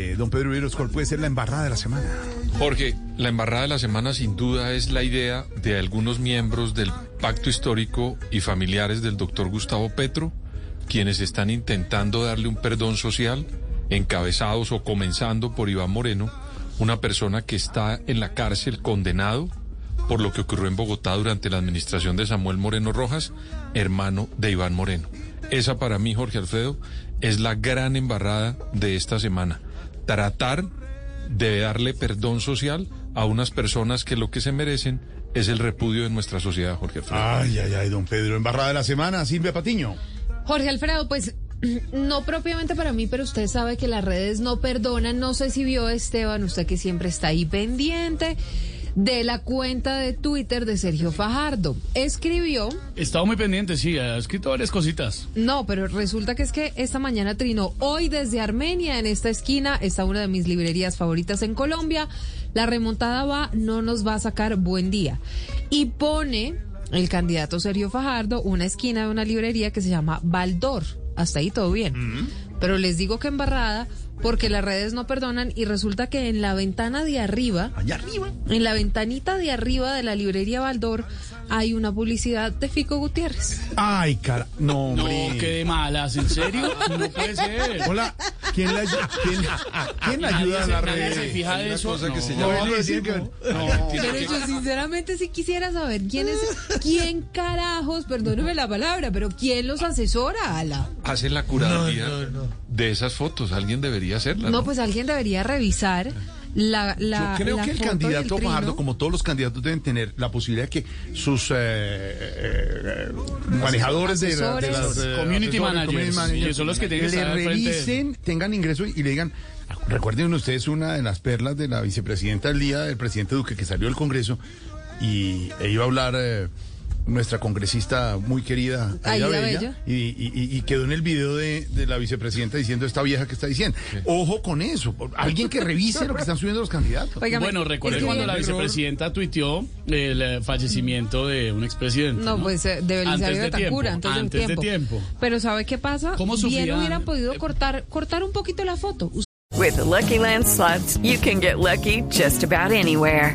Eh, don Pedro ¿cuál puede ser la embarrada de la semana? Jorge, la embarrada de la semana sin duda es la idea de algunos miembros del pacto histórico y familiares del doctor Gustavo Petro, quienes están intentando darle un perdón social, encabezados o comenzando por Iván Moreno, una persona que está en la cárcel condenado por lo que ocurrió en Bogotá durante la administración de Samuel Moreno Rojas, hermano de Iván Moreno. Esa para mí, Jorge Alfredo, es la gran embarrada de esta semana. Tratar de darle perdón social a unas personas que lo que se merecen es el repudio de nuestra sociedad, Jorge Alfredo. Ay, ay, ay, don Pedro, embarrada de la semana, Silvia Patiño. Jorge Alfredo, pues no propiamente para mí, pero usted sabe que las redes no perdonan. No sé si vio Esteban, usted que siempre está ahí pendiente de la cuenta de Twitter de Sergio Fajardo. Escribió. Estaba muy pendiente, sí, ha escrito varias cositas. No, pero resulta que es que esta mañana trinó hoy desde Armenia, en esta esquina, está una de mis librerías favoritas en Colombia. La remontada va, no nos va a sacar buen día. Y pone el candidato Sergio Fajardo una esquina de una librería que se llama Baldor. Hasta ahí todo bien. Pero les digo que embarrada porque las redes no perdonan y resulta que en la ventana de arriba, Allá arriba. en la ventanita de arriba de la librería Baldor, hay una publicidad de Fico Gutiérrez. Ay, cara, no, No, hombre. qué de malas, ¿en serio? No puede ser. Hola, ¿quién la, quién, quién la ayuda a se- la se red? fija de eso. cosa que se No, llama- No, no. Pero yo sinceramente sí quisiera saber quién es, quién carajos, perdóneme la palabra, pero quién los asesora, Ala. Hace la curaduría de esas fotos, alguien debería hacerla. No, pues alguien debería revisar la, la Yo creo la que el candidato. Fajardo, como todos los candidatos, deben tener la posibilidad de que sus eh, eh, eh, manejadores de, la- de las eh, Community asesores, managers, community managers, que son los que tienen que le al revisen, tengan ingreso y le digan, recuerden ustedes una de las perlas de la vicepresidenta el día del presidente Duque que salió del Congreso y e iba a hablar eh, nuestra congresista muy querida Aida Aida Bella, Bella. Y, y- quedó en el video de, de la vicepresidenta diciendo esta vieja que está diciendo. Ojo con eso, alguien que revise lo que están subiendo los candidatos. Bueno, recuerde es que- cuando la Error. vicepresidenta tuiteó el eh, fallecimiento de un expresidente. No, No, pues eh, de Belisario de Betancur, tiempo, antes, antes del de tiempo. tiempo. Pero ¿sabe qué pasa? ¿Cómo Bien sufrían? hubieran podido cortar, cortar un poquito la foto. With the Lucky Land slots, you can get lucky just about anywhere.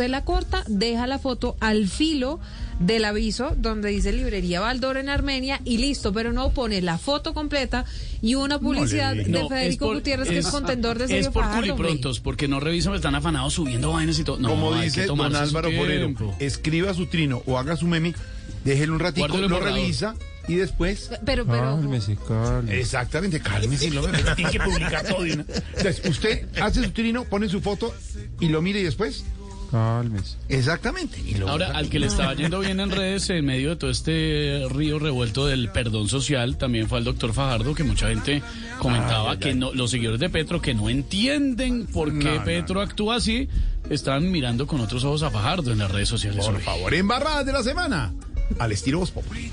Usted la corta, deja la foto al filo del aviso donde dice librería Baldor en Armenia y listo, pero no pone la foto completa y una publicidad le de. Federico por- Gutiérrez, que es contendor de Es Sergio por Fajardo. hombre. culiprontos, porque no revisan, están afanados subiendo vainas y todo. No, Como dice don Álvaro Forero, escriba su trino o haga su meme, déjelo un en lo revisa y después... Pero, pero, Exactamente, cálmese, no me tiene que publicar todo. Entonces, usted hace su trino, pone su foto y lo mire y después... Exactamente. Y Ahora, al que le estaba yendo bien en redes en medio de todo este río revuelto del perdón social, también fue al doctor Fajardo, que mucha gente comentaba que no, los seguidores de Petro que no entienden por qué No, no, Petro actúa así, están mirando con otros ojos a Fajardo en las redes sociales. Por hoy. favor, embarradas de la semana. Al estilo Voz Populi.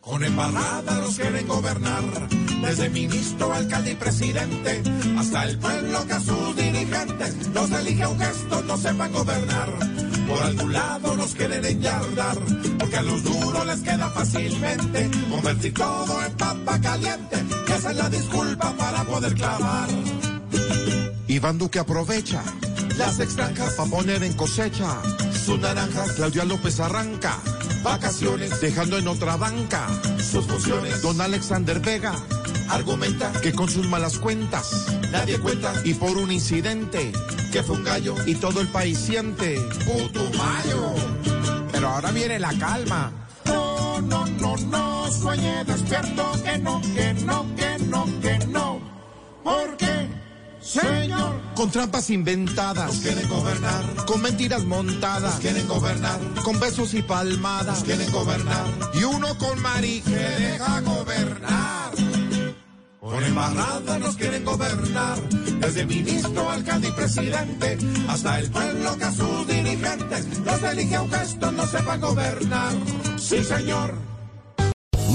Con embarrada los quieren gobernar, desde ministro, alcalde y presidente, hasta el pueblo que a sus dirigentes los elige a un gesto, no sepan gobernar. Por algún lado nos quieren enyardar, porque a los duros les queda fácilmente convertir todo en papa caliente, y esa es la disculpa para poder clavar. Iván Duque aprovecha las extranjas para poner en cosecha. Sus naranjas. Claudia López arranca. Vacaciones, dejando en otra banca. Sus funciones. Don Alexander Vega. Argumenta. Que con sus malas cuentas. Nadie cuenta. Y por un incidente. Que fue un gallo. Y todo el país siente. Putumayo. Pero ahora viene la calma. No, no, no, no, sueñe despierto. Que no, que no, que no, que no. Porque, señor, con trampas inventadas nos quieren gobernar, con mentiras montadas nos quieren gobernar, con besos y palmadas nos quieren gobernar, y uno con Mari que deja gobernar. Con embarrada nos quieren gobernar, desde ministro, alcalde y presidente, hasta el pueblo que a sus dirigentes los elige aunque estos no sepan gobernar. Sí, señor.